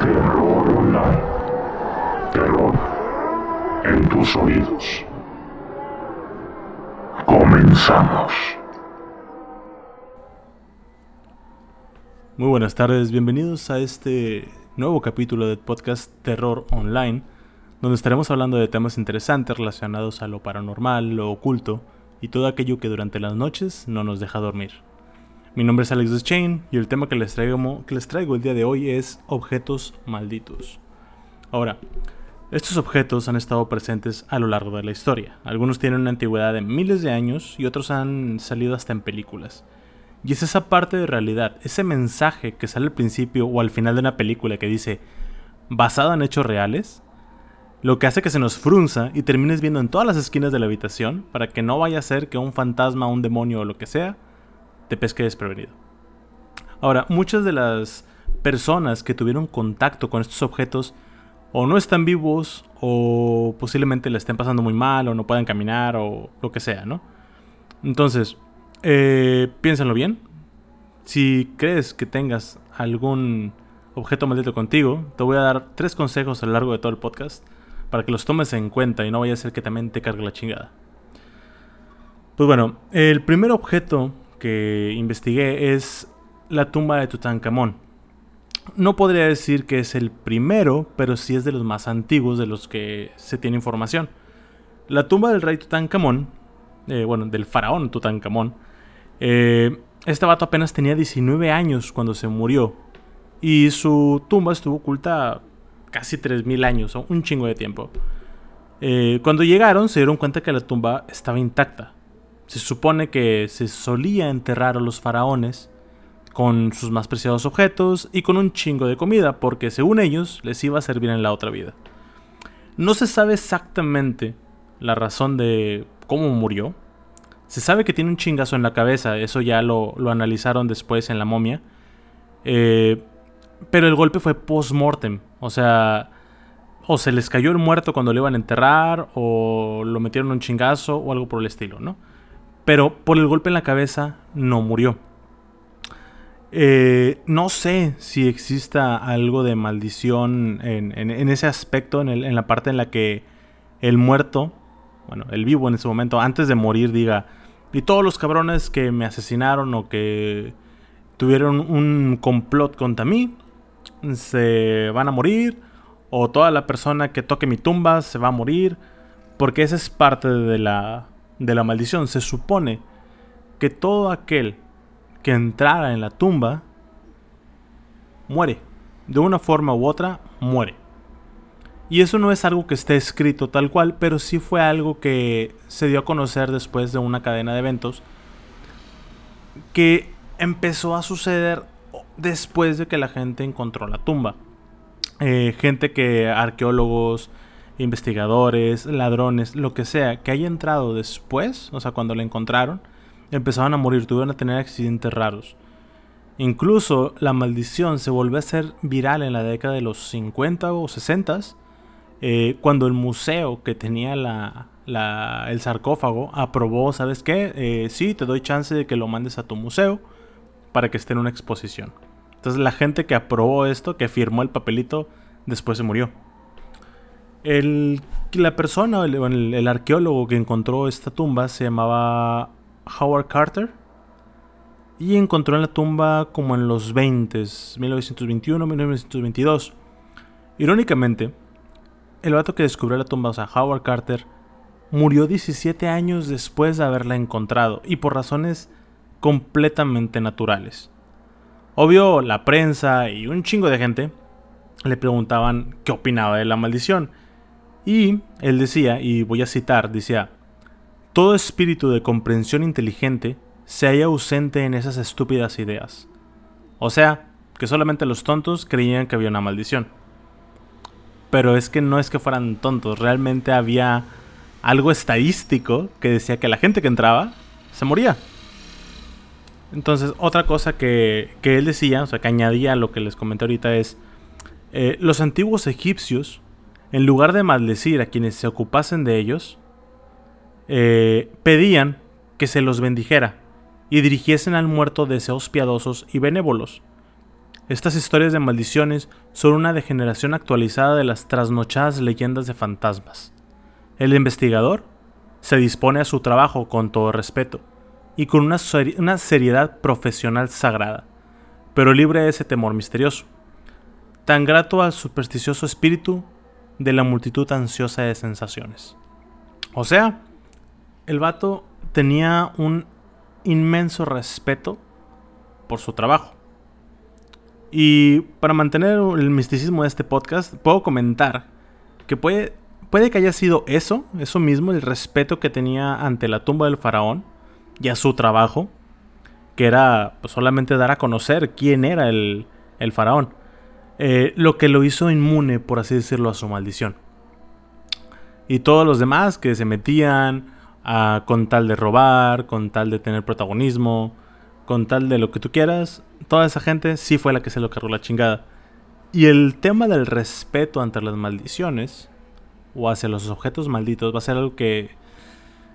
Terror Online. Terror en tus oídos. Comenzamos. Muy buenas tardes, bienvenidos a este nuevo capítulo del podcast Terror Online, donde estaremos hablando de temas interesantes relacionados a lo paranormal, lo oculto y todo aquello que durante las noches no nos deja dormir. Mi nombre es Alex Chain y el tema que les, traigo, que les traigo el día de hoy es objetos malditos. Ahora, estos objetos han estado presentes a lo largo de la historia. Algunos tienen una antigüedad de miles de años y otros han salido hasta en películas. Y es esa parte de realidad, ese mensaje que sale al principio o al final de una película que dice basado en hechos reales, lo que hace que se nos frunza y termines viendo en todas las esquinas de la habitación para que no vaya a ser que un fantasma, un demonio o lo que sea te pesque desprevenido. Ahora, muchas de las personas que tuvieron contacto con estos objetos o no están vivos o posiblemente le estén pasando muy mal o no puedan caminar o lo que sea, ¿no? Entonces, eh, piénsenlo bien. Si crees que tengas algún objeto maldito contigo, te voy a dar tres consejos a lo largo de todo el podcast para que los tomes en cuenta y no vaya a ser que también te cargue la chingada. Pues bueno, el primer objeto que investigué es la tumba de Tutankamón. No podría decir que es el primero, pero sí es de los más antiguos de los que se tiene información. La tumba del rey Tutankamón, eh, bueno, del faraón Tutankamón, eh, este vato apenas tenía 19 años cuando se murió. Y su tumba estuvo oculta casi 3.000 años, un chingo de tiempo. Eh, cuando llegaron se dieron cuenta que la tumba estaba intacta. Se supone que se solía enterrar a los faraones con sus más preciados objetos y con un chingo de comida, porque según ellos les iba a servir en la otra vida. No se sabe exactamente la razón de cómo murió. Se sabe que tiene un chingazo en la cabeza, eso ya lo, analizaron después en la momia. Eh, pero el golpe fue post-mortem, o sea, o se les cayó el muerto cuando lo iban a enterrar, o lo metieron un chingazo, o algo por el estilo, ¿no? Pero por el golpe en la cabeza no murió. Eh, no sé si exista algo de maldición en, ese aspecto, en, la parte en la que el muerto, bueno, el vivo en ese momento, antes de morir, diga, y todos los cabrones que me asesinaron o que tuvieron un complot contra mí, se van a morir, o toda la persona que toque mi tumba se va a morir, porque esa es parte de la, de la maldición, se supone que todo aquel que entrara en la tumba muere. De una forma u otra, muere. Y eso no es algo que esté escrito tal cual, pero sí fue algo que se dio a conocer después de una cadena de eventos que empezó a suceder después de que la gente encontró la tumba. Eh, gente que arqueólogos, investigadores, ladrones, lo que sea, que haya entrado después, o sea, cuando la encontraron, empezaban a morir, tuvieron a tener accidentes raros. Incluso la maldición se volvió a ser viral en la década de los 50 o 60, eh, cuando el museo que tenía la, el sarcófago aprobó, ¿sabes qué? Eh, sí, te doy chance de que lo mandes a tu museo para que esté en una exposición. Entonces la gente que aprobó esto, que firmó el papelito, después se murió. El, la persona, el, arqueólogo que encontró esta tumba se llamaba Howard Carter. Y encontró en la tumba como en los 20, 1921, 1922. Irónicamente, el vato que descubrió la tumba, o sea, Howard Carter, murió 17 años después de haberla encontrado y por razones completamente naturales. Obvio, la prensa y un chingo de gente le preguntaban qué opinaba de la maldición y él decía, y voy a citar, decía, todo espíritu de comprensión inteligente se halla ausente en esas estúpidas ideas. O sea, que solamente los tontos creían que había una maldición. Pero es que no es que fueran tontos, realmente había algo estadístico que decía que la gente que entraba se moría. Entonces, otra cosa que, él decía, o sea, que añadía a lo que les comenté ahorita es, eh, los antiguos egipcios en lugar de maldecir a quienes se ocupasen de ellos, eh, pedían que se los bendijera y dirigiesen al muerto deseos piadosos y benévolos. Estas historias de maldiciones son una degeneración actualizada de las trasnochadas leyendas de fantasmas. El investigador se dispone a su trabajo con todo respeto y con una, una seriedad profesional sagrada, pero libre de ese temor misterioso, tan grato al supersticioso espíritu de la multitud ansiosa de sensaciones. O sea, el vato tenía un inmenso respeto por su trabajo. Y para mantener el misticismo de este podcast, puedo comentar que puede, puede que haya sido eso, eso mismo, el respeto que tenía ante la tumba del faraón y a su trabajo, que era pues, solamente dar a conocer quién era el, el faraón, eh, lo que lo hizo inmune, por así decirlo, a su maldición. Y todos los demás que se metían a, con tal de robar, con tal de tener protagonismo, con tal de lo que tú quieras, toda esa gente sí fue la que se lo cargó la chingada. Y el tema del respeto ante las maldiciones o hacia los objetos malditos va a ser algo que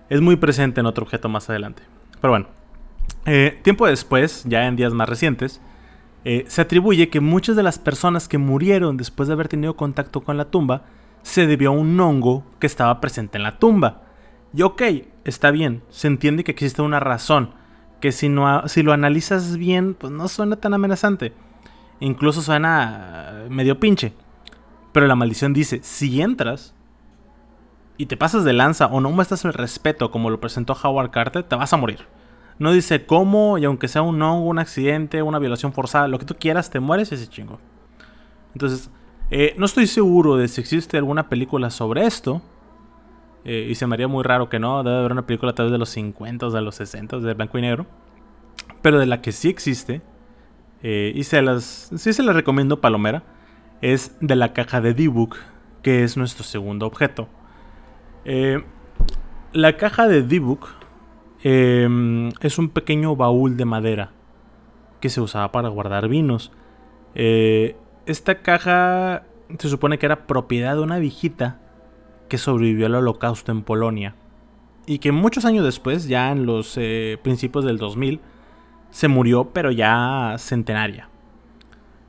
es muy presente en otro objeto más adelante. Pero bueno, eh, tiempo después, ya en días más recientes, eh, se atribuye que muchas de las personas que murieron después de haber tenido contacto con la tumba se debió a un hongo que estaba presente en la tumba. Y ok, está bien, se entiende que existe una razón que si, no, si lo analizas bien, pues no suena tan amenazante. Incluso suena medio pinche. Pero la maldición dice, si entras y te pasas de lanza o no muestras el respeto como lo presentó Howard Carter, te vas a morir. No dice cómo, y aunque sea un hongo, un accidente, una violación forzada, lo que tú quieras, te mueres ese chingo. Entonces, eh, no estoy seguro de si existe alguna película sobre esto. Eh, y se me haría muy raro que no. Debe haber una película tal vez de los 50 o de los 60 de blanco y negro. Pero de la que sí existe. Eh, y se las. Sí se las recomiendo, Palomera. Es de la caja de D-Book. Que es nuestro segundo objeto. La caja de D-Book. Es un pequeño baúl de madera. Que se usaba para guardar vinos. esta caja. Se supone que era propiedad de una viejita que sobrevivió al holocausto en Polonia y que muchos años después, ya en los eh, principios del 2000, se murió, pero ya centenaria.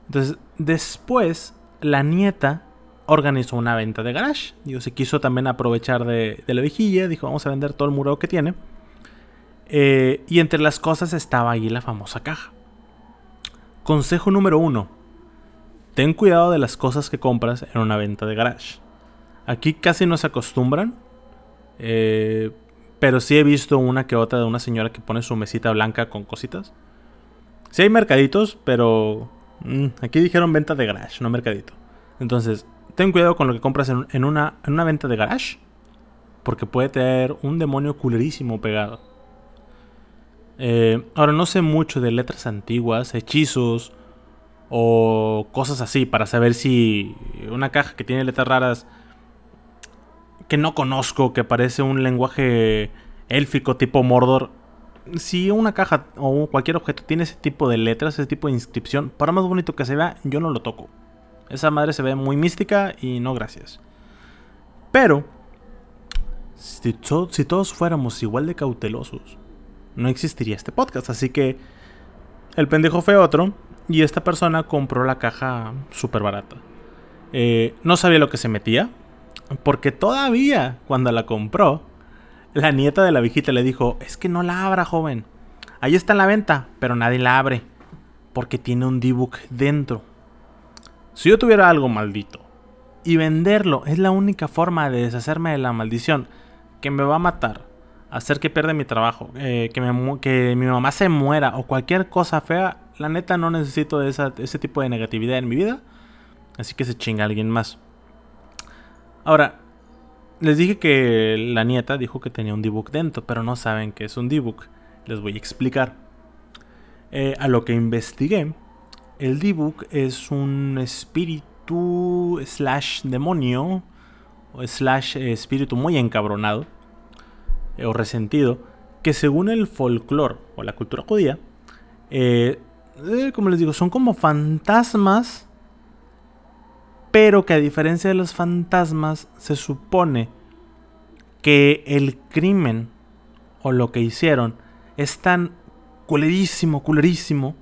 Entonces, después, la nieta organizó una venta de garage. Digo, se quiso también aprovechar de, la vigilia. Dijo, vamos a vender todo el muro que tiene. Eh, y entre las cosas estaba ahí la famosa caja. Consejo número uno. Ten cuidado de las cosas que compras en una venta de garage. Aquí casi no se acostumbran. Eh, pero sí he visto una que otra de una señora que pone su mesita blanca con cositas. Sí hay mercaditos, pero mm, aquí dijeron venta de garage, no mercadito. Entonces, ten cuidado con lo que compras en, una, en una venta de garage. Porque puede tener un demonio culerísimo pegado. Eh, ahora no sé mucho de letras antiguas, hechizos o cosas así para saber si una caja que tiene letras raras que no conozco, que parece un lenguaje élfico tipo Mordor. Si una caja o cualquier objeto tiene ese tipo de letras, ese tipo de inscripción, para más bonito que se vea, yo no lo toco. Esa madre se ve muy mística y no gracias. Pero, si, si todos fuéramos igual de cautelosos, no existiría este podcast. Así que el pendejo fue otro y esta persona compró la caja súper barata. Eh, no sabía lo que se metía, porque todavía, cuando la compró, la nieta de la viejita le dijo, es que no la abra, joven. Ahí está en la venta, pero nadie la abre. Porque tiene un D-Book dentro. Si yo tuviera algo maldito y venderlo es la única forma de deshacerme de la maldición que me va a matar, hacer que pierda mi trabajo, eh, que, mi mamá se muera o cualquier cosa fea, la neta no necesito de ese tipo de negatividad en mi vida. Así que se chinga alguien más. Ahora, les dije que la nieta dijo que tenía un D-Book dentro, pero no saben qué es un D-Book. Les voy a explicar. Eh, a lo que investigué, el D-Book es un espíritu slash demonio o slash espíritu muy encabronado o resentido que según el folclore o la cultura judía, eh, como les digo, son como fantasmas pero que a diferencia de los fantasmas, se supone que el crimen o lo que hicieron es tan culerísimo, culerísimo,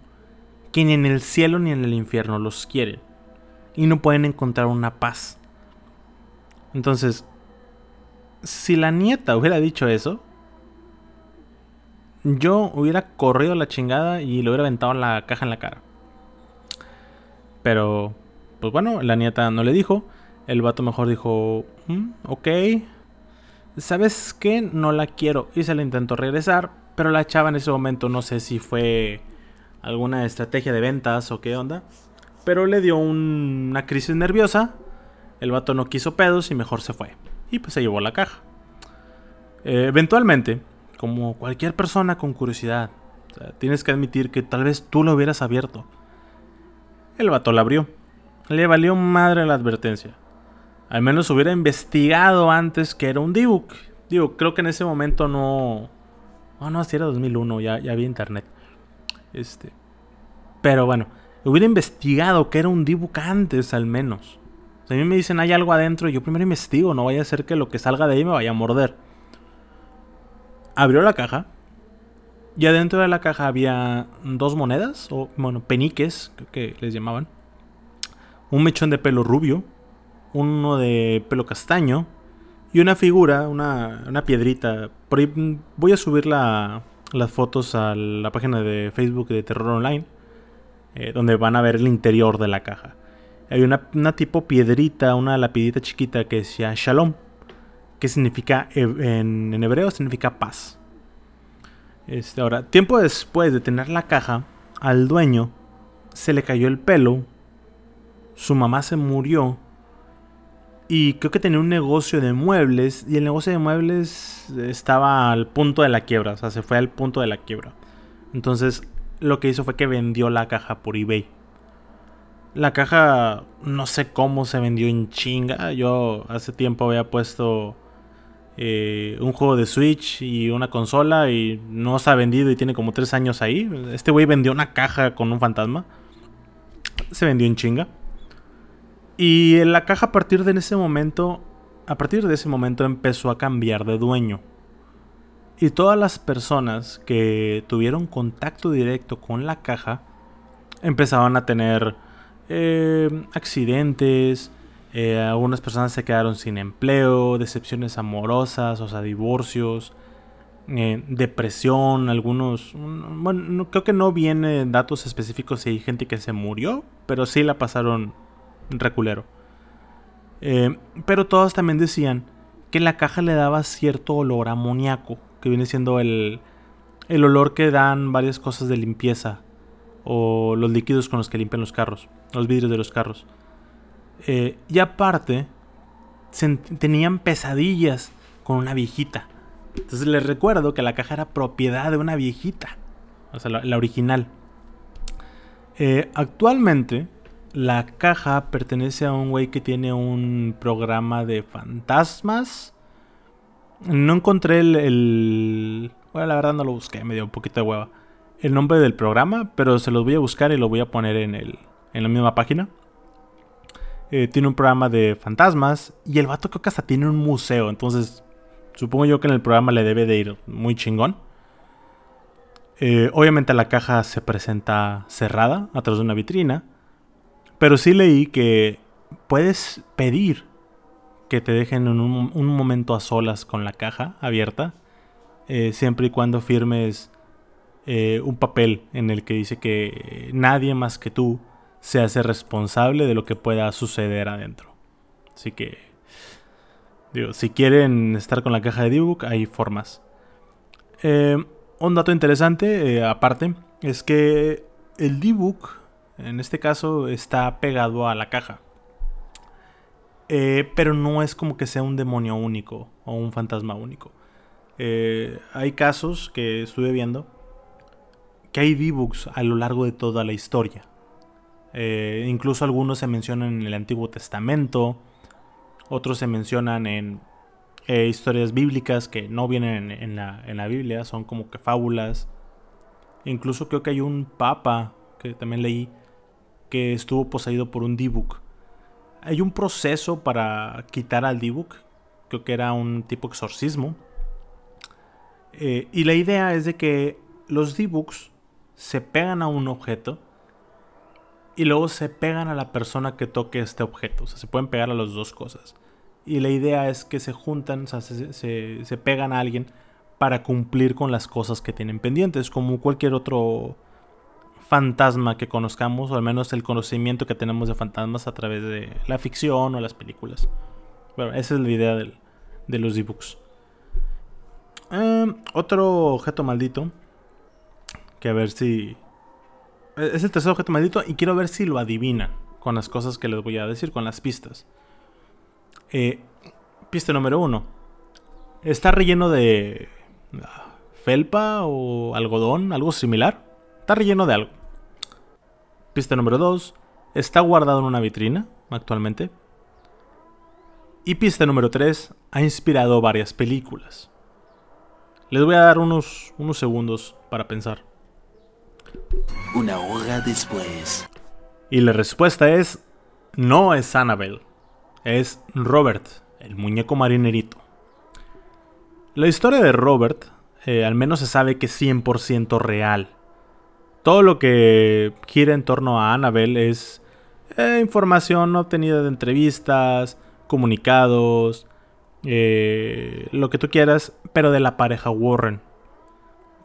que ni en el cielo ni en el infierno los quieren. Y no pueden encontrar una paz. Entonces, si la nieta hubiera dicho eso, yo hubiera corrido la chingada y le hubiera aventado la caja en la cara. Pero, pues bueno, la nieta no le dijo. El vato mejor dijo, mm, ok, ¿sabes qué? No la quiero. Y se le intentó regresar, pero la chava en ese momento no sé si fue alguna estrategia de ventas o qué onda. Pero le dio una crisis nerviosa. El vato no quiso pedos y mejor se fue. Y pues se llevó la caja. Eh, eventualmente, como cualquier persona con curiosidad, tienes que admitir que tal vez tú lo hubieras abierto. El vato la abrió. Le valió madre la advertencia. Al menos hubiera investigado antes que era un D-Book. Digo, creo que en ese momento no. Oh, no, si era 2001, ya, ya había internet. Este. Pero bueno, hubiera investigado que era un D-Book antes, al menos. A mí me dicen hay algo adentro, yo primero investigo, no vaya a ser que lo que salga de ahí me vaya a morder. Abrió la caja. Y adentro de la caja había dos monedas, o bueno, peniques, creo que les llamaban. Un mechón de pelo rubio, uno de pelo castaño y una figura, una, una piedrita. voy a subir las fotos a la página de Facebook de Terror Online, eh, donde van a ver el interior de la caja. Hay una, tipo piedrita, una lapidita chiquita que decía Shalom, que significa, en, en hebreo significa paz. Este, ahora, tiempo después de tener la caja, al dueño se le cayó el pelo, su mamá se murió y creo que tenía un negocio de muebles y el negocio de muebles estaba al punto de la quiebra, o sea, se fue al punto de la quiebra. Entonces, lo que hizo fue que vendió la caja por eBay. La caja no sé cómo se vendió en chinga. Yo hace tiempo había puesto eh, un juego de Switch y una consola y no se ha vendido y tiene como tres años ahí. Este güey vendió una caja con un fantasma. Se vendió en chinga. Y la caja a partir de ese momento, a partir de ese momento empezó a cambiar de dueño. Y todas las personas que tuvieron contacto directo con la caja empezaban a tener eh, accidentes, eh, algunas personas se quedaron sin empleo, decepciones amorosas, o sea, divorcios, eh, depresión, algunos... Bueno, creo que no vienen datos específicos si hay gente que se murió, pero sí la pasaron reculero. Pero todos también decían que la caja le daba cierto olor amoníaco, que viene siendo el, el olor que dan varias cosas de limpieza o los líquidos con los que limpian los carros, los vidrios de los carros. Eh, y aparte, tenían pesadillas con una viejita. Entonces les recuerdo que la caja era propiedad de una viejita. O sea, la, original. Eh, actualmente, la caja pertenece a un güey que tiene un programa de fantasmas. No encontré el, Bueno, la verdad no lo busqué, me dio un poquito de hueva. El nombre del programa, pero se los voy a buscar y lo voy a poner en, el, en la misma página. Eh, tiene un programa de fantasmas y el vato creo que hasta tiene un museo. Entonces, supongo yo que en el programa le debe de ir muy chingón. Eh, obviamente la caja se presenta cerrada a través de una vitrina. Pero sí leí que puedes pedir que te dejen en un, momento a solas con la caja abierta. Eh, siempre y cuando firmes un papel en el que dice que nadie más que tú se hace responsable de lo que pueda suceder adentro. Así que, digo, si quieren estar con la caja de D-Book, hay formas. Eh, un dato interesante, eh, aparte, es que el D-Book, en este caso, está pegado a la caja. Eh, pero no es como que sea un demonio único o un fantasma único. hay casos que estuve viendo que hay D-Books a lo largo de toda la historia. Eh, incluso algunos se mencionan en el Antiguo Testamento, otros se mencionan en eh, historias bíblicas que no vienen en, la, Biblia, son como que fábulas. Incluso creo que hay un papa que también leí que estuvo poseído por un D-Book. Hay un proceso para quitar al D-Book, creo que era un tipo exorcismo. Eh, y la idea es de que los D-Books se pegan a un objeto y luego se pegan a la persona que toque este objeto. O sea, se pueden pegar a las dos cosas. Y la idea es que se juntan, o sea, se, se, se pegan a alguien para cumplir con las cosas que tienen pendientes, como cualquier otro fantasma que conozcamos, o al menos el conocimiento que tenemos de fantasmas a través de la ficción o las películas. Bueno, esa es la idea de los ebooks. Em, otro objeto maldito. Que a ver si. Es el tercer objeto maldito y quiero ver si lo adivinan con las cosas que les voy a decir, con las pistas. Eh, pista número uno. Está relleno de ah, felpa o algodón, algo similar. Está relleno de algo. Pista número 2. Está guardado en una vitrina actualmente. Y pista número 3. Ha inspirado varias películas. Les voy a dar unos, unos segundos para pensar. Una hora después. Y la respuesta es, no es Annabelle, es Robert, el muñeco marinerito. La historia de Robert, eh, al menos se sabe que es 100% real. Todo lo que gira en torno a Annabelle es eh, información obtenida de entrevistas, comunicados, eh, lo que tú quieras, pero de la pareja Warren.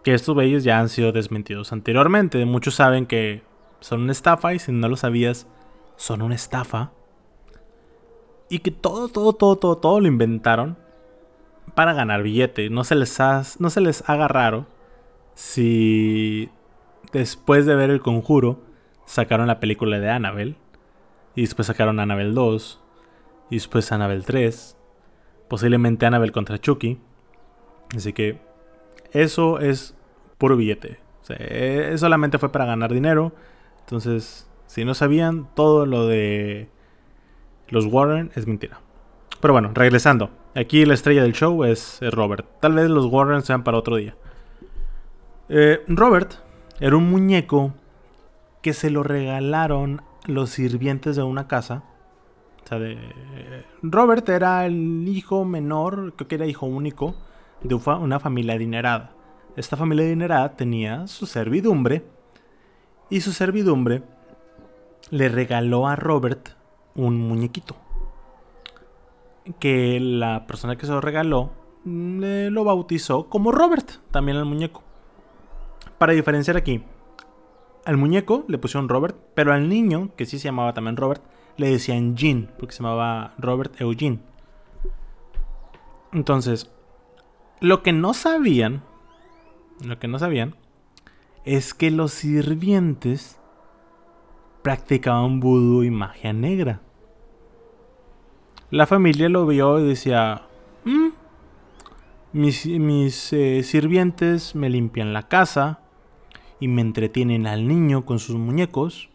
Que estos bellos ya han sido desmentidos anteriormente. Muchos saben que son una estafa y si no lo sabías, son una estafa. Y que todo, todo, todo, todo, todo lo inventaron para ganar billete. No se les, no se les haga raro si después de ver el conjuro, sacaron la película de Annabelle. Y después sacaron Annabelle 2. Y después Annabelle 3. Posiblemente Annabelle contra Chucky. Así que eso es puro billete. O solamente fue para ganar dinero. Entonces, si no sabían, todo lo de los Warren es mentira. Pero bueno, regresando. Aquí la estrella del show es, Robert. Tal vez los Warren sean para otro día. Eh, Robert era un muñeco que se lo regalaron los sirvientes de una casa. O sea, de... Robert era el hijo menor, creo que era hijo único, de una familia adinerada. Esta familia adinerada tenía su servidumbre y su servidumbre le regaló a Robert un muñequito. Que la persona que se lo regaló le lo bautizó como Robert, también el muñeco. Para diferenciar aquí, al muñeco le pusieron Robert, pero al niño, que sí se llamaba también Robert, le decían Jean, porque se llamaba Robert Eugene. Entonces, lo que no sabían, lo que no sabían, es que los sirvientes practicaban vudú y magia negra. La familia lo vio y decía, mm, mis, eh, sirvientes me limpian la casa, y me entretienen al niño con sus muñecos.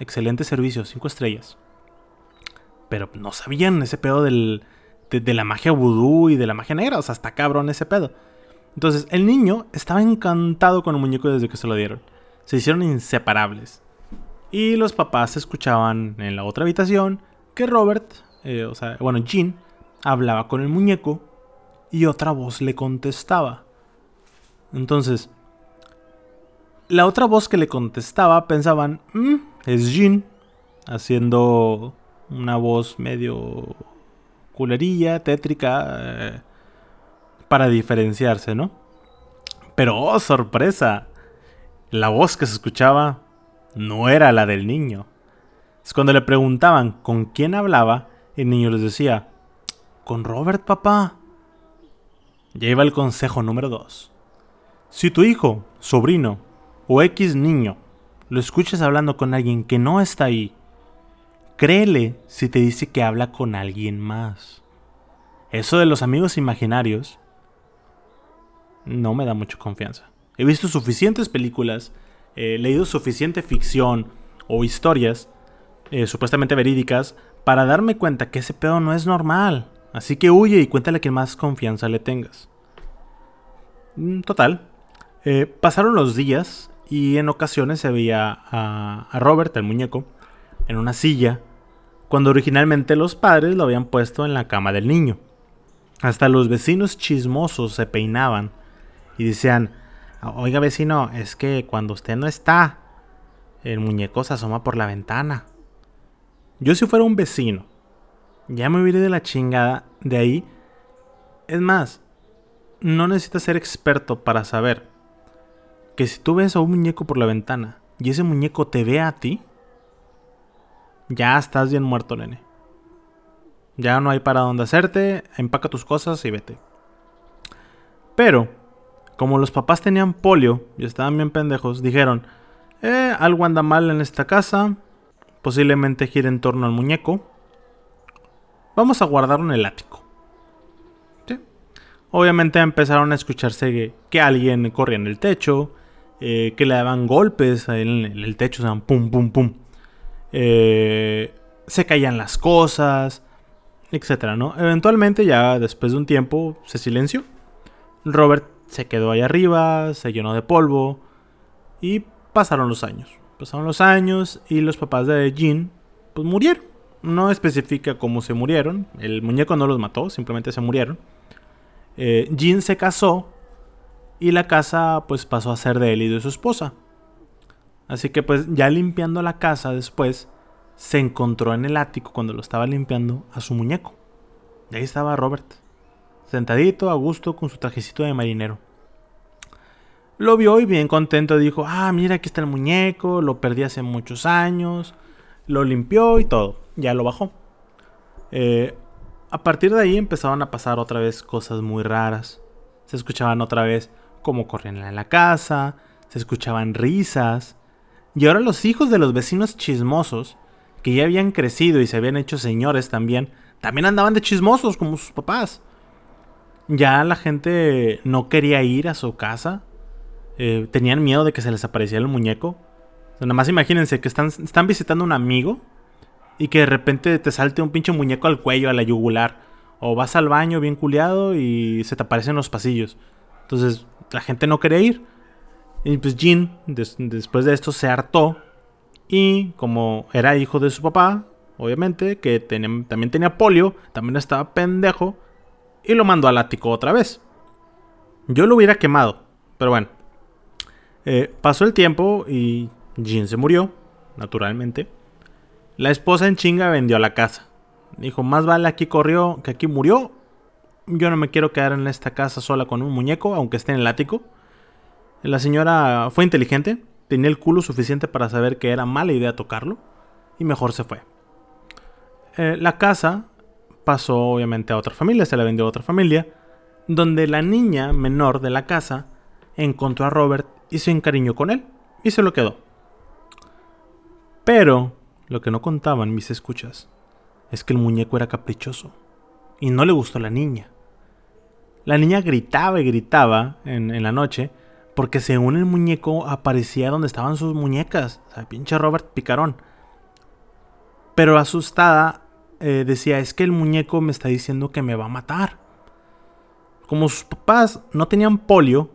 Excelente servicio, 5 estrellas. Pero no sabían ese pedo del, de, la magia vudú y de la magia negra. O sea, está cabrón ese pedo. Entonces, el niño estaba encantado con el muñeco desde que se lo dieron. Se hicieron inseparables. Y los papás escuchaban en la otra habitación que Robert, eh, o sea, bueno, Jean, hablaba con el muñeco y otra voz le contestaba. Entonces, la otra voz que le contestaba pensaban, mm, es Jean, haciendo una voz medio culerilla, tétrica, eh, para diferenciarse, ¿no? Pero, oh, sorpresa, la voz que se escuchaba no era la del niño. Cuando le preguntaban con quién hablaba, el niño les decía, con Robert, papá. Ya iba el consejo número 2. Si tu hijo, sobrino, o X niño lo escuchas hablando con alguien que no está ahí, créele si te dice que habla con alguien más. Eso de los amigos imaginarios no me da mucha confianza. He visto suficientes películas, he leído suficiente ficción o historias eh, supuestamente verídicas para darme cuenta que ese pedo no es normal. Así que huye y cuéntale que más confianza le tengas. Mm, total. Eh, pasaron los días y en ocasiones se veía a, Robert, el muñeco, en una silla, cuando originalmente los padres lo habían puesto en la cama del niño. Hasta los vecinos chismosos se peinaban y decían, oiga vecino, es que cuando usted no está, el muñeco se asoma por la ventana. Yo si fuera un vecino, ya me hubiera de la chingada de ahí. Es más, no necesitas ser experto para saber que si tú ves a un muñeco por la ventana y ese muñeco te ve a ti, ya estás bien muerto, nene. Ya no hay para dónde hacerte, empaca tus cosas y vete. Pero, como los papás tenían polio y estaban bien pendejos, dijeron, eh, algo anda mal en esta casa, posiblemente gira en torno al muñeco. Vamos a guardarlo en el ático. Obviamente empezaron a escucharse que, alguien corría en el techo, eh, que le daban golpes en el, techo, o sea, pum, pum, pum. Eh, se caían las cosas, etcétera, ¿no? Eventualmente, ya después de un tiempo, se silenció. Robert se quedó ahí arriba, se llenó de polvo y pasaron los años. Pasaron los años y los papás de Jean, pues murieron. No especifica cómo se murieron. El muñeco no los mató, simplemente se murieron. Eh, Jean se casó y la casa pues pasó a ser de él y de su esposa. Así que pues ya limpiando la casa después, se encontró en el ático cuando lo estaba limpiando a su muñeco. Y ahí estaba Robert, sentadito a gusto con su trajecito de marinero. Lo vio y bien contento dijo, ah, mira, aquí está el muñeco, lo perdí hace muchos años, lo limpió y todo, ya lo bajó. Eh, a partir de ahí empezaron a pasar otra vez cosas muy raras. Se escuchaban otra vez como corrían en la casa, se escuchaban risas. Y ahora los hijos de los vecinos chismosos, que ya habían crecido y se habían hecho señores también, también andaban de chismosos como sus papás. Ya la gente no quería ir a su casa. Eh, tenían miedo de que se les apareciera el muñeco. nada más imagínense que están, están visitando a un amigo y que de repente te salte un pinche muñeco al cuello, a la yugular. O vas al baño bien culeado y se te aparecen los pasillos. Entonces la gente no quería ir. Y pues Jean, después de esto, se hartó. Y como era hijo de su papá, obviamente, que también tenía polio, también estaba pendejo. Y lo mandó al ático otra vez. Yo lo hubiera quemado. Pero bueno. Eh, pasó el tiempo y Jean se murió, naturalmente. La esposa en chinga vendió la casa. Dijo, más vale aquí corrió que aquí murió. Yo no me quiero quedar en esta casa sola con un muñeco, aunque esté en el ático. La señora fue inteligente, tenía el culo suficiente para saber que era mala idea tocarlo, y mejor se fue. Eh, la casa pasó obviamente a otra familia, se la vendió a otra familia, donde la niña menor de la casa encontró a Robert y se encariñó con él, y se lo quedó. Pero lo que no contaban mis escuchas es que el muñeco era caprichoso y no le gustó a la niña. La niña gritaba y gritaba en, la noche porque según el muñeco aparecía donde estaban sus muñecas. O sea, pinche Robert Picarón. Pero asustada eh, decía, es que el muñeco me está diciendo que me va a matar. Como sus papás no tenían polio,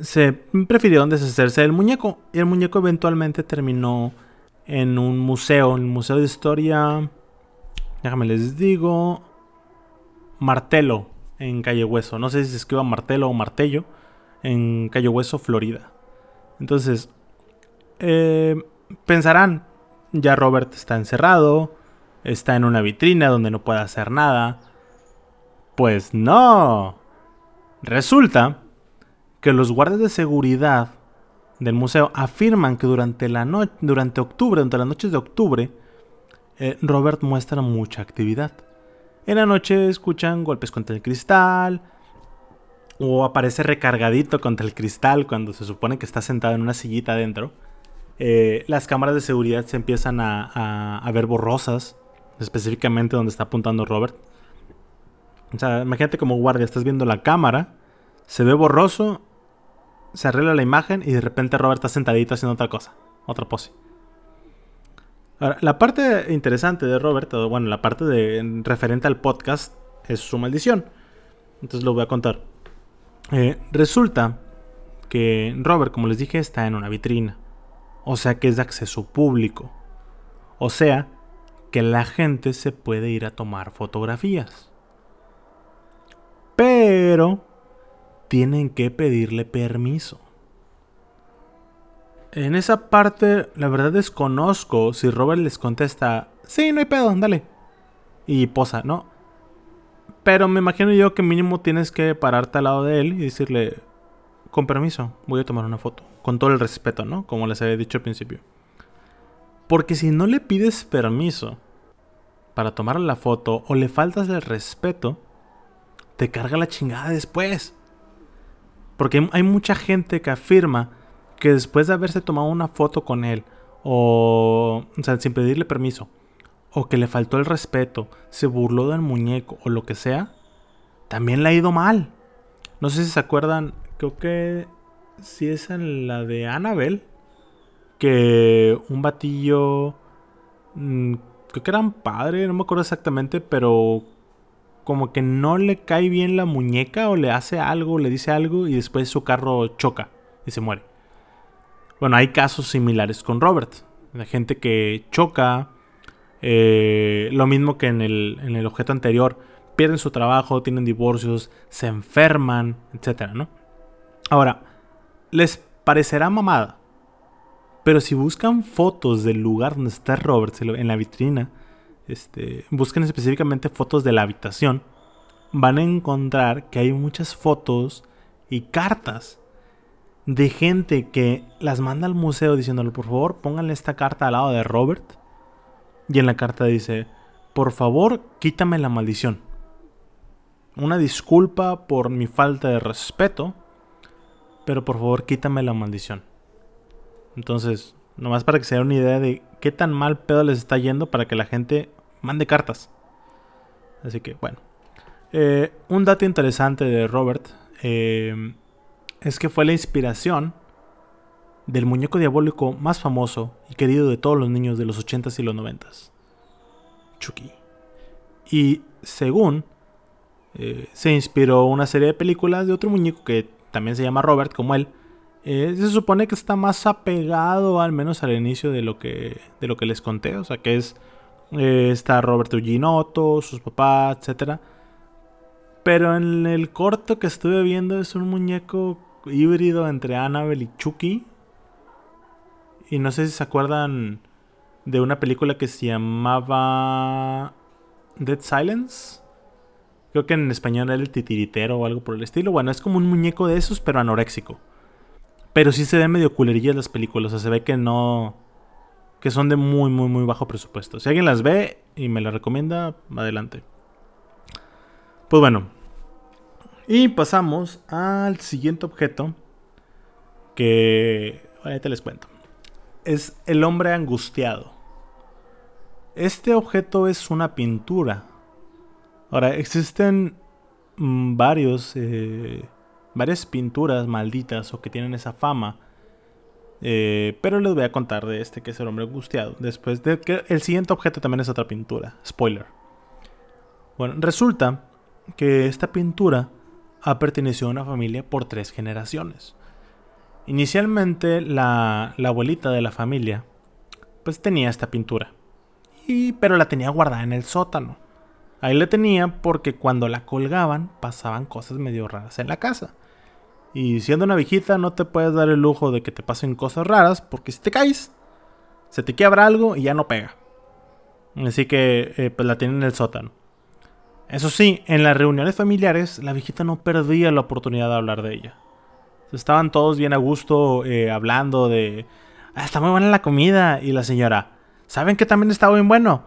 se prefirieron deshacerse del muñeco. Y el muñeco eventualmente terminó en un museo, en el Museo de Historia, déjame les digo, Martelo, en Calle Hueso. No sé si se escriba Martelo o Martello, en Calle Hueso, Florida. Entonces, eh, pensarán, ya Robert está encerrado, está en una vitrina donde no puede hacer nada. Pues no. Resulta que los guardias de seguridad del museo afirman que durante, la durante octubre, durante las noches de octubre, eh, Robert muestra mucha actividad. En la noche escuchan golpes contra el cristal, o aparece recargadito contra el cristal cuando se supone que está sentado en una sillita adentro. Eh, las cámaras de seguridad se empiezan a, a, ver borrosas, específicamente donde está apuntando Robert. O sea, imagínate como guardia, estás viendo la cámara, se ve borroso se arregla la imagen y de repente Robert está sentadito haciendo otra cosa, otra pose. Ahora, la parte interesante de Robert, bueno, la parte referente al podcast es su maldición. Entonces lo voy a contar. Eh, resulta que Robert, como les dije, está en una vitrina. O sea que es de acceso público. O sea que la gente se puede ir a tomar fotografías. Pero tienen que pedirle permiso. En esa parte, la verdad desconozco si Robert les contesta, sí, no hay pedo, dale. Y posa, ¿no? Pero me imagino yo que mínimo tienes que pararte al lado de él y decirle, con permiso, voy a tomar una foto. Con todo el respeto, ¿no? Como les había dicho al principio. Porque si no le pides permiso para tomar la foto o le faltas el respeto, te carga la chingada después. Porque hay mucha gente que afirma que después de haberse tomado una foto con él, o, o sea, sin pedirle permiso, o que le faltó el respeto, se burló del muñeco o lo que sea, también le ha ido mal. No sé si se acuerdan, creo que si es en la de Annabelle, que un batillo, mm, creo que era un padre, no me acuerdo exactamente, pero como que no le cae bien la muñeca o le hace algo, le dice algo y después su carro choca y se muere. Bueno, hay casos similares con Robert. De gente que choca. Eh, lo mismo que en el, en el, objeto anterior. Pierden su trabajo, tienen divorcios, se enferman, etc. ¿no? Ahora, les parecerá mamada. Pero si buscan fotos del lugar donde está Robert en la vitrina, este, busquen específicamente fotos de la habitación, van a encontrar que hay muchas fotos y cartas de gente que las manda al museo diciéndole, por favor, pónganle esta carta al lado de Robert. Y en la carta dice, por favor, quítame la maldición. Una disculpa por mi falta de respeto, pero por favor, quítame la maldición. Entonces, nomás para que se den una idea de qué tan mal pedo les está yendo para que la gente mande cartas. Así que, bueno. Eh, un dato interesante de Robert. Eh, es que fue la inspiración del muñeco diabólico más famoso y querido de todos los niños de los 80s y los 90s, Chucky. Y según eh, se inspiró una serie de películas de otro muñeco que también se llama Robert, como él. Eh, se supone que está más apegado, al menos al inicio de lo que, de lo que les conté. O sea, que es. Eh, está Robert Ginotto, sus papás, etc. Pero en el corto que estuve viendo es un muñeco híbrido entre Annabelle y Chucky. Y no sé si se acuerdan de una película que se llamaba Dead Silence. Creo que en español era el titiritero o algo por el estilo. Bueno, es como un muñeco de esos, pero anoréxico. Pero sí se ve medio culerillas las películas. O sea, se ve que no. Que son de muy, muy, muy bajo presupuesto. Si alguien las ve y me las recomienda, adelante. Pues bueno, y pasamos al siguiente objeto que ahorita les cuento. Es el hombre angustiado. Este objeto es una pintura. Ahora, existen mm, varios, eh, varias pinturas malditas o que tienen esa fama. Eh, pero les voy a contar de este que es el hombre angustiado. Después de que el siguiente objeto también es otra pintura. Spoiler. Bueno, resulta que esta pintura ha pertenecido a una familia por tres generaciones. Inicialmente la, abuelita de la familia pues tenía esta pintura, y, pero la tenía guardada en el sótano. Ahí la tenía porque cuando la colgaban pasaban cosas medio raras en la casa. Y siendo una viejita no te puedes dar el lujo de que te pasen cosas raras porque si te caes, se te quiebra algo y ya no pega. Así que eh, pues la tienen en el sótano. Eso sí, en las reuniones familiares, la viejita no perdía la oportunidad de hablar de ella. Estaban todos bien a gusto eh, hablando de... Ah, está muy buena la comida. Y la señora, ¿saben qué también está bien bueno?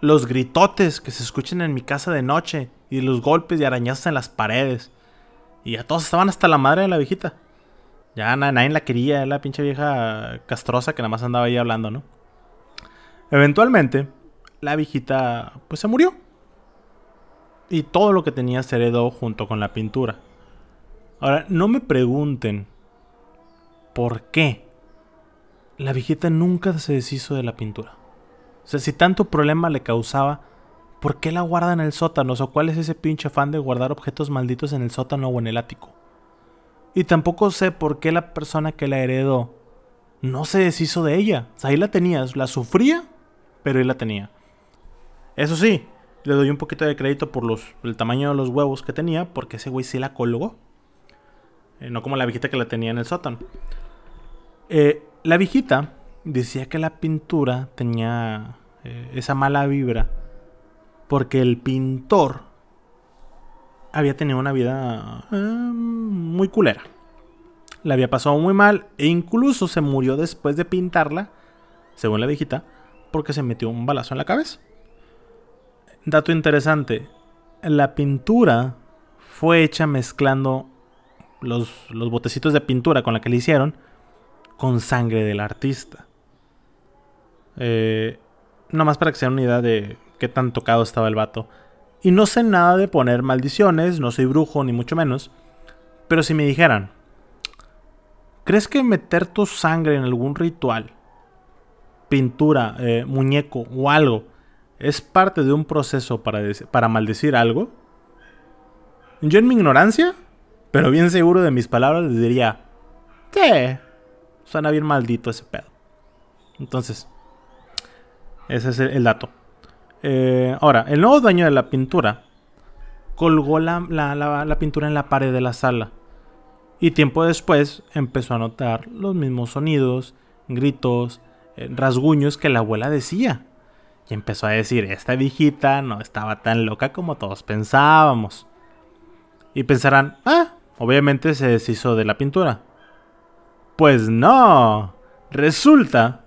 Los gritotes que se escuchan en mi casa de noche y los golpes y arañazos en las paredes. Y ya todos estaban hasta la madre de la viejita. Ya nadie la quería, la pinche vieja castrosa que nada más andaba ahí hablando, ¿no? Eventualmente, la viejita pues se murió y todo lo que tenía se heredó junto con la pintura. Ahora, no me pregunten por qué la viejita nunca se deshizo de la pintura. O sea, si tanto problema le causaba, ¿por qué la guarda en el sótano? O sea, ¿cuál es ese pinche afán de guardar objetos malditos en el sótano o en el ático? Y tampoco sé por qué la persona que la heredó no se deshizo de ella. O sea, ahí la tenías, la sufría, pero ahí la tenía. Eso sí, le doy un poquito de crédito por los, el tamaño de los huevos que tenía, porque ese güey sí la colgó. Eh, no como la viejita que la tenía en el sótano. Eh, La viejita decía que la pintura tenía eh, esa mala vibra porque el pintor había tenido una vida muy culera. La había pasado muy mal e incluso se murió después de pintarla, según la viejita, porque se metió un balazo en la cabeza. Dato interesante, la pintura fue hecha mezclando los, los botecitos de pintura con la que le hicieron con sangre del artista. Eh, más para que se den una idea de qué tan tocado estaba el vato. Y no sé nada de poner maldiciones, no soy brujo ni mucho menos. Pero si me dijeran, ¿crees que meter tu sangre en algún ritual, pintura, eh, muñeco o algo, es parte de un proceso para, para maldecir algo? Yo en mi ignorancia, pero bien seguro de mis palabras, les diría, ¿qué? Suena bien maldito ese pedo. Entonces, ese es el, dato. Eh, ahora, el nuevo dueño de la pintura colgó la, la, pintura en la pared de la sala. Y tiempo después empezó a notar los mismos sonidos, gritos, eh, rasguños que la abuela decía. Y empezó a decir, esta viejita no estaba tan loca como todos pensábamos. Y pensarán, ah, obviamente se deshizo de la pintura. Pues no. Resulta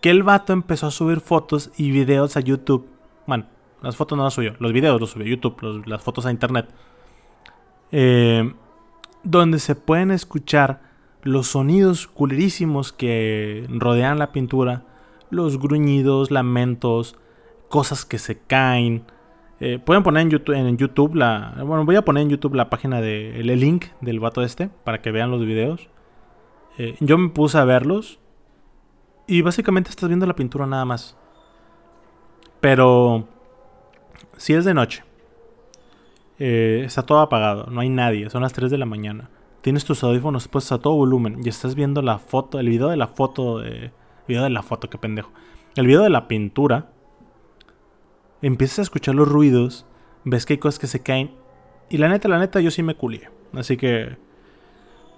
que el vato empezó a subir fotos y videos a YouTube. Bueno, las fotos no las subió, los videos los subió a YouTube, las fotos a internet. Eh, donde se pueden escuchar los sonidos culerísimos que rodean la pintura, los gruñidos, lamentos, cosas que se caen. Eh, pueden poner en YouTube, en YouTube la. Bueno, voy a poner en YouTube la página de. el link del vato este. Para que vean los videos. Eh, yo me puse a verlos. Y básicamente estás viendo la pintura nada más. Pero si es de noche, eh, está todo apagado, no hay nadie, son las 3 de la mañana. Tienes tus audífonos puestos a todo volumen y estás viendo la foto, el video de la foto, el video de la foto, qué pendejo. El video de la pintura. Empiezas a escuchar los ruidos, ves que hay cosas que se caen. Y la neta, la neta, yo sí me culié. Así que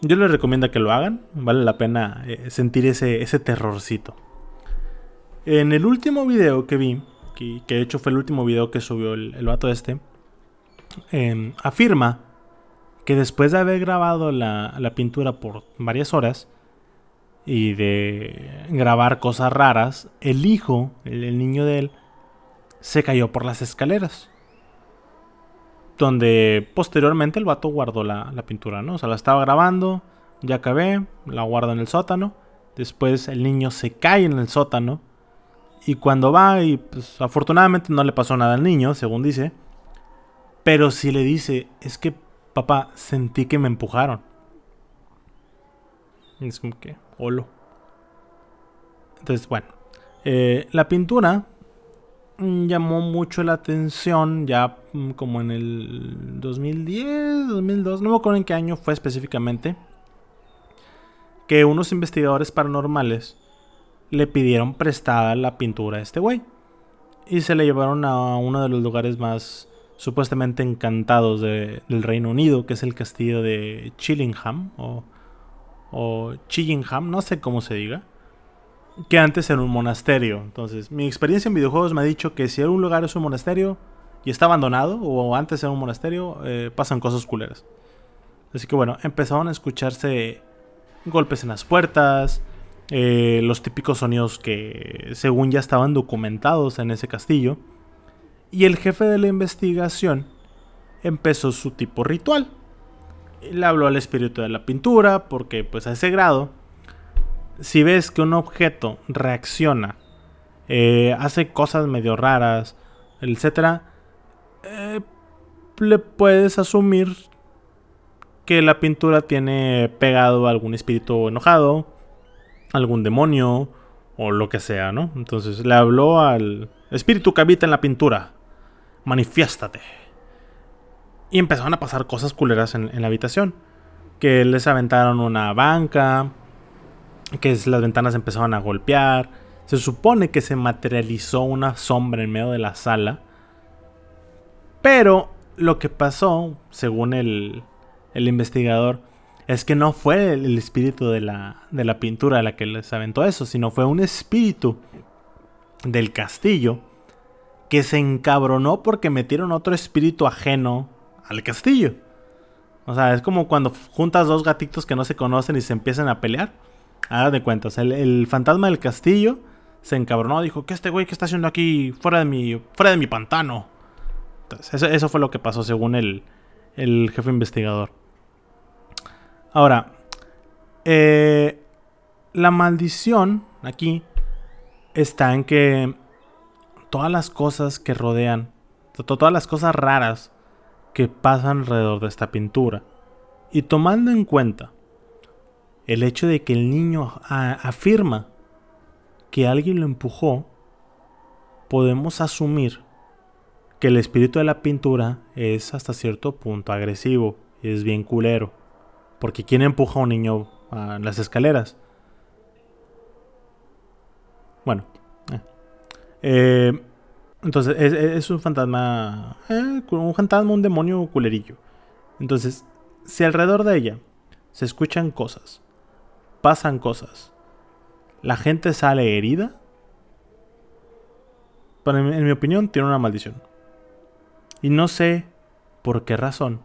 yo les recomiendo que lo hagan. Vale la pena eh, sentir ese, ese terrorcito. En el último video que vi, que, de hecho fue el último video que subió el, el vato este, em, afirma que después de haber grabado la, la, pintura por varias horas y de grabar cosas raras, el hijo, el niño de él, se cayó por las escaleras donde posteriormente el vato guardó la, pintura, ¿no? O sea, la estaba grabando, ya acabé, la guarda en el sótano. Después el niño se cae en el sótano. Y cuando va, y pues afortunadamente no le pasó nada al niño, según dice. Pero sí le dice, es que papá, sentí que me empujaron. es como que, holo. Entonces, bueno. Eh, la pintura llamó mucho la atención ya mm, como en el 2010, 2002, no me acuerdo en qué año fue específicamente, que unos investigadores paranormales le pidieron prestada la pintura a este güey y se le llevaron a uno de los lugares más supuestamente encantados del Reino Unido, que es el castillo de Chillingham o, o Chillingham, no sé cómo se diga que antes era un monasterio. Entonces, mi experiencia en videojuegos me ha dicho que si un lugar es un monasterio y está abandonado, o antes era un monasterio, eh, pasan cosas culeras. Así que bueno, empezaron a escucharse golpes en las puertas, eh, los típicos sonidos que según ya estaban documentados en ese castillo. Y el jefe de la investigación empezó su tipo ritual. Le habló al espíritu de la pintura, porque pues a ese grado si ves que un objeto reacciona, eh, hace cosas medio raras, etc., eh, le puedes asumir que la pintura tiene pegado algún espíritu enojado, algún demonio o lo que sea, ¿no? Entonces le habló al espíritu que habita en la pintura, manifiéstate. Y empezaron a pasar cosas culeras en la habitación. Que les aventaron una banca, que las ventanas empezaron a golpear. Se supone que se materializó una sombra en medio de la sala. Pero lo que pasó, según el, el investigador, es que no fue el, el espíritu de la, de la pintura la que les aventó eso, sino fue un espíritu del castillo que se encabronó porque metieron otro espíritu ajeno al castillo. O sea, es como cuando juntas dos gatitos que no se conocen y se empiezan a pelear. Haga de cuentas, el, el fantasma del castillo se encabronó, dijo, ¿qué este güey que está haciendo aquí fuera de mi, fuera de mi pantano? Entonces, eso, eso fue lo que pasó según el, el jefe investigador. Ahora, eh, la maldición aquí está en que todas las cosas que rodean, to- todas las cosas raras que pasan alrededor de esta pintura, y tomando en cuenta el hecho de que el niño afirma que alguien lo empujó, podemos asumir que el espíritu de la pintura es hasta cierto punto agresivo, es bien culero. Porque ¿quién empuja a un niño a las escaleras? Bueno. eh. Eh, entonces, es, es un fantasma. eh, un fantasma, un demonio culerillo. Entonces, si alrededor de ella se escuchan cosas, pasan cosas, la gente sale herida, mí- en mi opinión, tiene una maldición. Y no sé por qué razón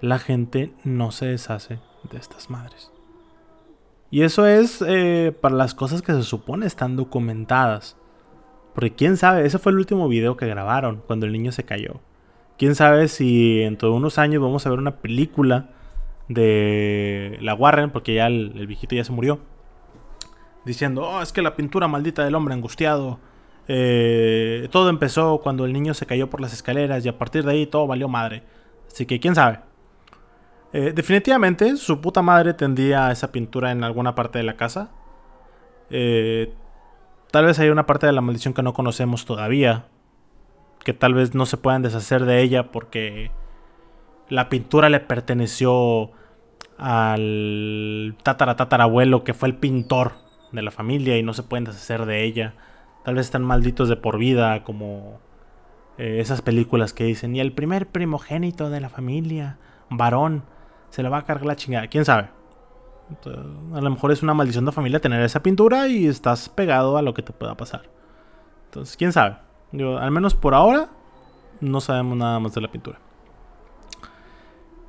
la gente no se deshace de estas madres. Y eso es eh, para las cosas que se supone están documentadas. Porque quién sabe, ese fue el último video que grabaron cuando el niño se cayó. Quién sabe si dentro de unos años vamos a ver una película de la Warren, porque ya el, viejito ya se murió. Diciendo, oh, es que la pintura maldita del hombre angustiado. eh, todo empezó cuando el niño se cayó por las escaleras y a partir de ahí todo valió madre. Así que quién sabe. Eh, definitivamente su puta madre tendría esa pintura en alguna parte de la casa. Eh, tal vez hay una parte de la maldición que no conocemos todavía. Que tal vez no se puedan deshacer de ella porque la pintura le perteneció al tatara tatarabuelo que fue el pintor de la familia y no se pueden deshacer de ella. Tal vez están malditos de por vida como eh, esas películas que dicen y el primer primogénito de la familia, varón, se le va a cargar la chingada. ¿Quién sabe? A lo mejor es una maldición de familia tener esa pintura y estás pegado a lo que te pueda pasar. Entonces, quién sabe. Yo, al menos por ahora, no sabemos nada más de la pintura.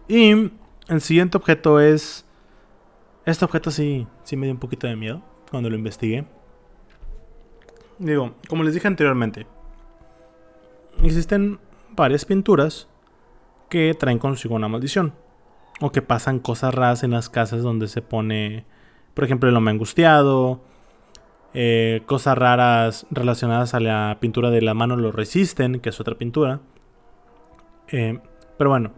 Y el siguiente objeto es. Este objeto sí, sí me dio un poquito de miedo cuando lo investigué. Digo, como les dije anteriormente, existen varias pinturas que traen consigo una maldición. O que pasan cosas raras en las casas donde se pone, por ejemplo, el hombre angustiado. eh, cosas raras relacionadas a la pintura de la mano lo resisten, que es otra pintura. Eh, pero bueno,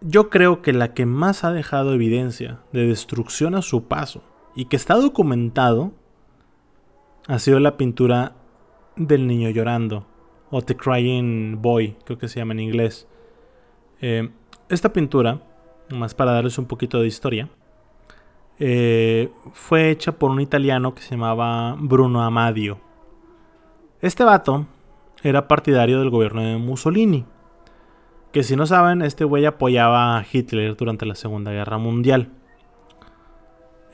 yo creo que la que más ha dejado evidencia de destrucción a su paso y que está documentado ha sido la pintura del niño llorando o The Crying Boy, creo que se llama en inglés. Eh, esta pintura, más para darles un poquito de historia, eh, fue hecha por un italiano que se llamaba Bruno Amadio. Este vato era partidario del gobierno de Mussolini. Que si no saben, este güey apoyaba a Hitler durante la Segunda Guerra Mundial.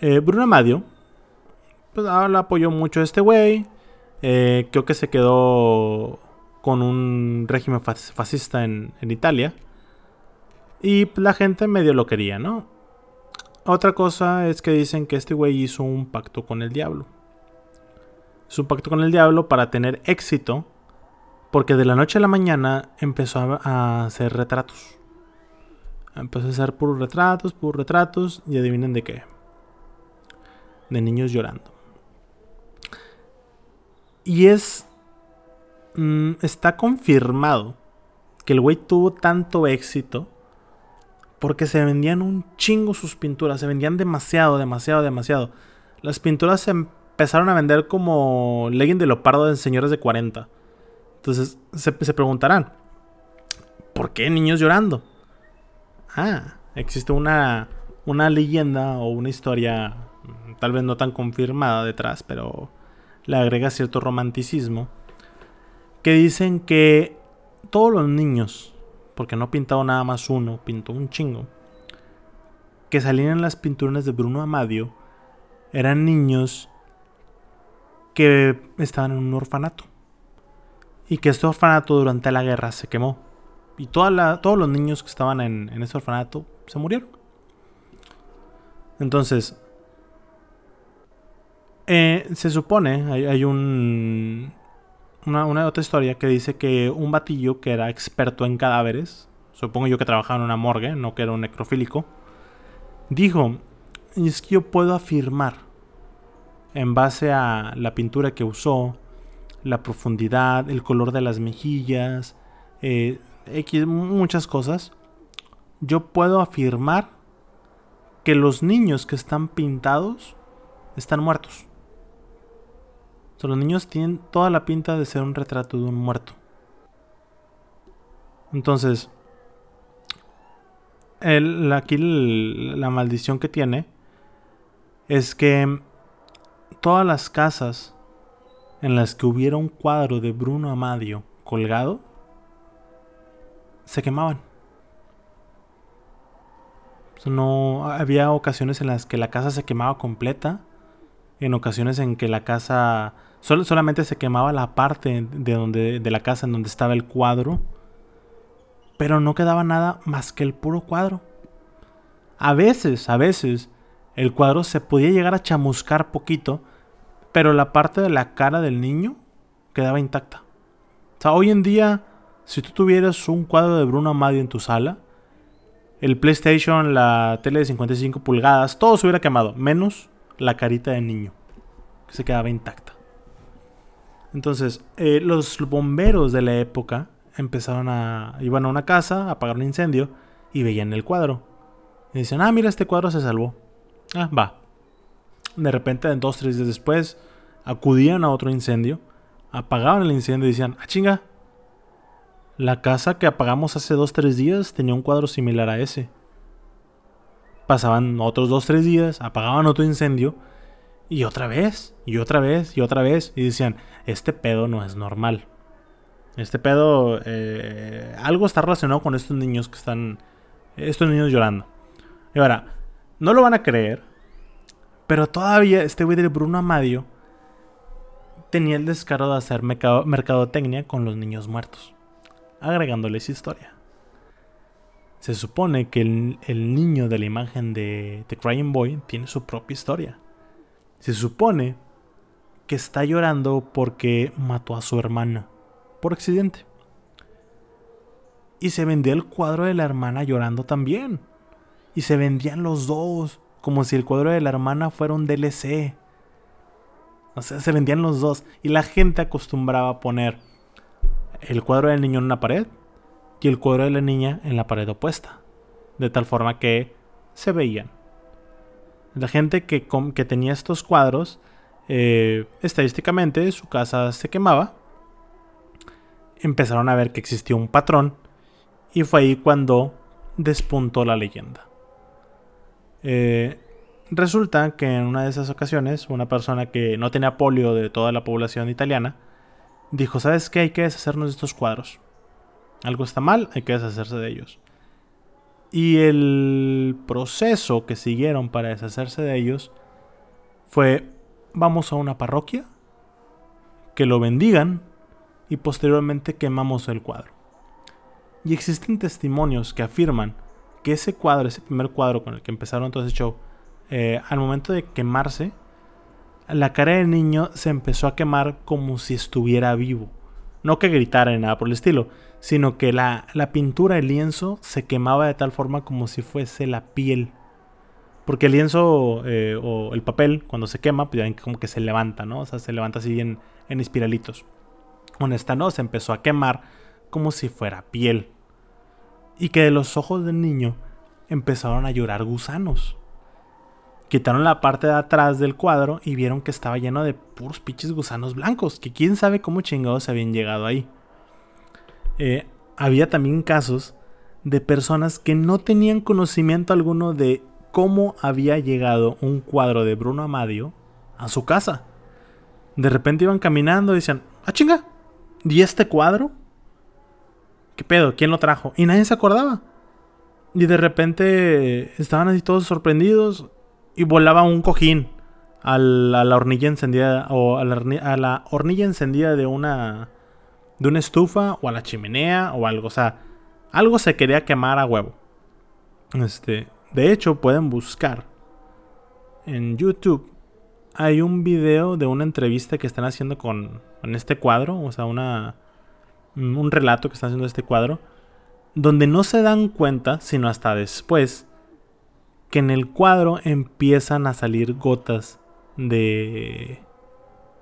Eh, Bruno Amadio, pues ah, le apoyó mucho a este güey. Eh, creo que se quedó con un régimen fas- fascista en, en Italia. Y la gente medio lo quería, ¿no? Otra cosa es que dicen que este güey hizo un pacto con el diablo. Un pacto con el diablo para tener éxito. Porque de la noche a la mañana empezó a, hacer retratos. Empezó a hacer puros retratos, puros retratos. Y adivinen de qué. De niños llorando. Y es... mm, está confirmado que el güey tuvo tanto éxito porque se vendían un chingo sus pinturas, se vendían demasiado, demasiado, demasiado. Las pinturas se empezaron a vender como Legend de Leopardo de señores de 40. Entonces se, preguntarán, ¿por qué niños llorando? Ah, existe una, una leyenda o una historia, mm, tal vez no tan confirmada detrás, pero le agrega cierto romanticismo, que dicen que todos los niños porque no pintó nada más uno, pintó un chingo. que salían en las pinturas de Bruno Amadio eran niños que estaban en un orfanato. Y que este orfanato durante la guerra se quemó. Y todos los niños que estaban en, en ese orfanato se murieron. Entonces, eh, se supone, hay, hay un, una, una, otra historia que dice que un batillo que era experto en cadáveres, supongo yo que trabajaba en una morgue, no que era un necrofílico, dijo, es que yo puedo afirmar, en base a la pintura que usó, la profundidad, el color de las mejillas, eh, X, muchas cosas, yo puedo afirmar que los niños que están pintados están muertos. Los niños tienen toda la pinta de ser un retrato de un muerto. Entonces, el, aquí la maldición que tiene es que todas las casas en las que hubiera un cuadro de Bruno Amadio colgado se quemaban. No había ocasiones en las que la casa se quemaba completa, en ocasiones en que la casa solamente se quemaba la parte de donde de la casa en donde estaba el cuadro, pero no quedaba nada más que el puro cuadro. A veces, a veces el cuadro se podía llegar a chamuscar poquito, pero la parte de la cara del niño quedaba intacta. O sea, hoy en día, si tú tuvieras un cuadro de Bruno Amadio en tu sala, el PlayStation, la tele de 55 pulgadas, todo se hubiera quemado, menos la carita del niño, que se quedaba intacta. Entonces, eh, los bomberos de la época empezaron a. iban a una casa, a apagar un incendio y veían el cuadro. Y decían, ah, mira, este cuadro se salvó. Ah, va. De repente, dos, tres días después, acudían a otro incendio, apagaban el incendio y decían, ah, chinga. La casa que apagamos hace dos, tres días tenía un cuadro similar a ese. Pasaban otros dos, tres días, apagaban otro incendio y otra vez, y otra vez, y otra vez. Y decían, este pedo no es normal. Este pedo, eh, algo está relacionado con estos niños que están, estos niños llorando. Y ahora, no lo van a creer, pero todavía este güey de Bruno Amadio tenía el descaro de hacer mercadotecnia con los niños muertos, agregándoles historia. Se supone que el, el niño de la imagen de The Crying Boy tiene su propia historia. Se supone que está llorando porque mató a su hermana por accidente. Y se vendía el cuadro de la hermana llorando también. Y se vendían los dos, como si el cuadro de la hermana fuera un DLC. O sea, se vendían los dos. Y la gente acostumbraba a poner el cuadro del niño en una pared y el cuadro de la niña en la pared opuesta. De tal forma que se veían. La gente que, que tenía estos cuadros, eh, estadísticamente su casa se quemaba. Empezaron a ver que existía un patrón y fue ahí cuando despuntó la leyenda. Eh, resulta que en una de esas ocasiones, una persona que no tenía polio de toda la población italiana, dijo, ¿sabes qué? Hay que deshacernos de estos cuadros. Algo está mal, hay que deshacerse de ellos. Y el proceso que siguieron para deshacerse de ellos fue, vamos a una parroquia, que lo bendigan y posteriormente quemamos el cuadro. Y existen testimonios que afirman que ese cuadro, ese primer cuadro con el que empezaron todo ese show, eh, al momento de quemarse, la cara del niño se empezó a quemar como si estuviera vivo. No que gritara ni nada por el estilo, sino que la, la pintura, el lienzo, se quemaba de tal forma como si fuese la piel. Porque el lienzo eh, o el papel, cuando se quema, pues ya ven como que se levanta, ¿no? O sea, se levanta así en, en espiralitos. Con se empezó a quemar como si fuera piel. Y que de los ojos del niño empezaron a llorar gusanos. Quitaron la parte de atrás del cuadro y vieron que estaba lleno de puros pinches gusanos blancos, que quién sabe cómo chingados se habían llegado ahí. Eh, había también casos de personas que no tenían conocimiento alguno de cómo había llegado un cuadro de Bruno Amadio a su casa. De repente iban caminando y decían, ah chinga, ¿y este cuadro? ¿Qué pedo? ¿Quién lo trajo? Y nadie se acordaba. Y de repente estaban así todos sorprendidos y volaba un cojín a la hornilla encendida o a la, a la, hornilla encendida de una de una estufa o a la chimenea o algo, o sea, algo se quería quemar a huevo. Este, de hecho pueden buscar en YouTube hay un video de una entrevista que están haciendo con, con este cuadro, o sea, una un relato que están haciendo este cuadro donde no se dan cuenta, sino hasta después, que en el cuadro empiezan a salir gotas de...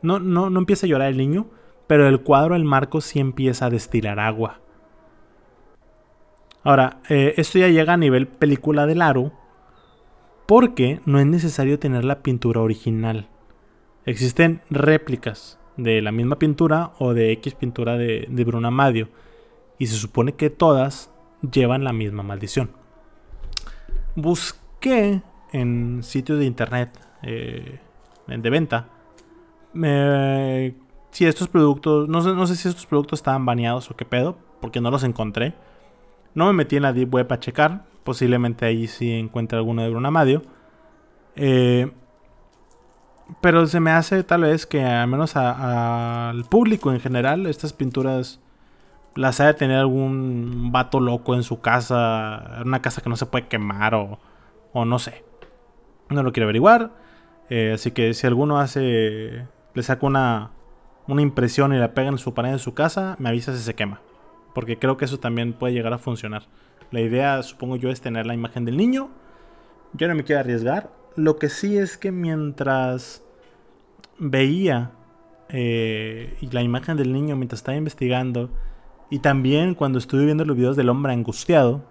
No, no, no empieza a llorar el niño, pero el cuadro, el marco, sí empieza a destilar agua. Ahora, eh, esto ya llega a nivel película del aro, porque no es necesario tener la pintura original. Existen réplicas de la misma pintura o de X pintura de, de Bruna Madio y se supone que todas llevan la misma maldición. Busqué en sitios de internet eh, de venta si estos productos, no sé, no sé si estos productos estaban baneados o qué pedo, porque no los encontré. No me metí en la deep web a checar, posiblemente ahí sí encuentre alguno de Bruna Madio. Eh, pero se me hace tal vez que al menos al público en general estas pinturas las ha de tener algún vato loco en su casa, en una casa que no se puede quemar o, o no sé. No lo quiero averiguar. Eh, así que si alguno hace, le saca una, una impresión y la pega en su pared en su casa, me avisa si se quema. Porque creo que eso también puede llegar a funcionar. La idea, supongo yo, es tener la imagen del niño. Yo no me quiero arriesgar. Lo que sí es que mientras veía eh, la imagen del niño, mientras estaba investigando, y también cuando estuve viendo los videos del hombre angustiado,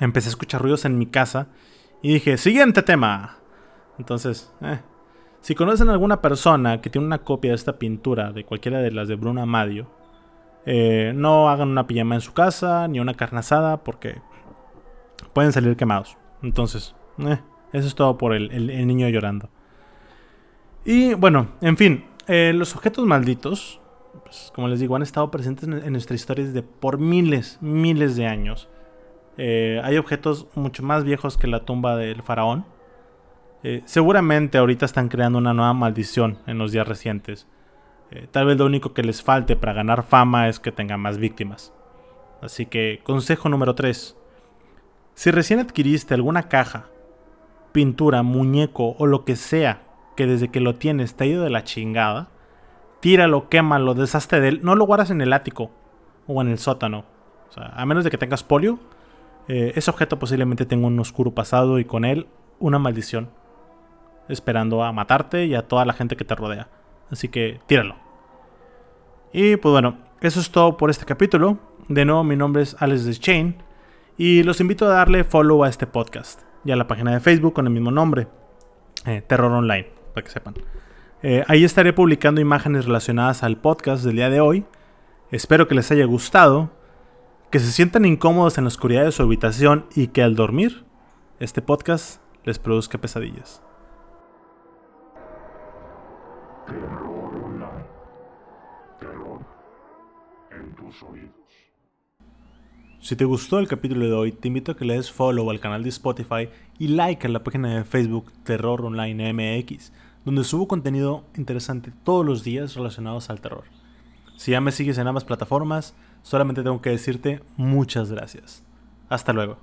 empecé a escuchar ruidos en mi casa y dije, siguiente tema. Entonces, eh, si conocen a alguna persona que tiene una copia de esta pintura, de cualquiera de las de Bruno Amadio, eh, no hagan una pijama en su casa, ni una carne asada, porque pueden salir quemados. Entonces, eh, eso es todo por el, niño llorando. Y bueno, en fin, los objetos malditos pues, como les digo, han estado presentes en, nuestra historia desde por miles, miles de años. Eh, hay objetos mucho más viejos que la tumba del faraón. Eh, seguramente ahorita están creando una nueva maldición en los días recientes. Eh, tal vez lo único que les falte para ganar fama es que tengan más víctimas. Así que, consejo número 3. Si recién adquiriste alguna caja, pintura, muñeco o lo que sea que desde que lo tienes te ha ido de la chingada, tíralo, quémalo, deshazte de él. No lo guardas en el ático o en el sótano. O sea, a menos de que tengas polio, eh, ese objeto posiblemente tenga un oscuro pasado y con él una maldición. Esperando a matarte y a toda la gente que te rodea. Así que tíralo. Y pues bueno, eso es todo por este capítulo. De nuevo, mi nombre es Alex Chain. Y los invito a darle follow a este podcast. Y a la página de Facebook con el mismo nombre. Eh, Terror Online, para que sepan. Eh, ahí estaré publicando imágenes relacionadas al podcast del día de hoy. Espero que les haya gustado, que se sientan incómodos en la oscuridad de su habitación y que al dormir, este podcast les produzca pesadillas. Si te gustó el capítulo de hoy, te invito a que le des follow al canal de Spotify y like a la página de Facebook Terror Online MX donde subo contenido interesante todos los días relacionados al terror. Si ya me sigues en ambas plataformas, solamente tengo que decirte muchas gracias. Hasta luego.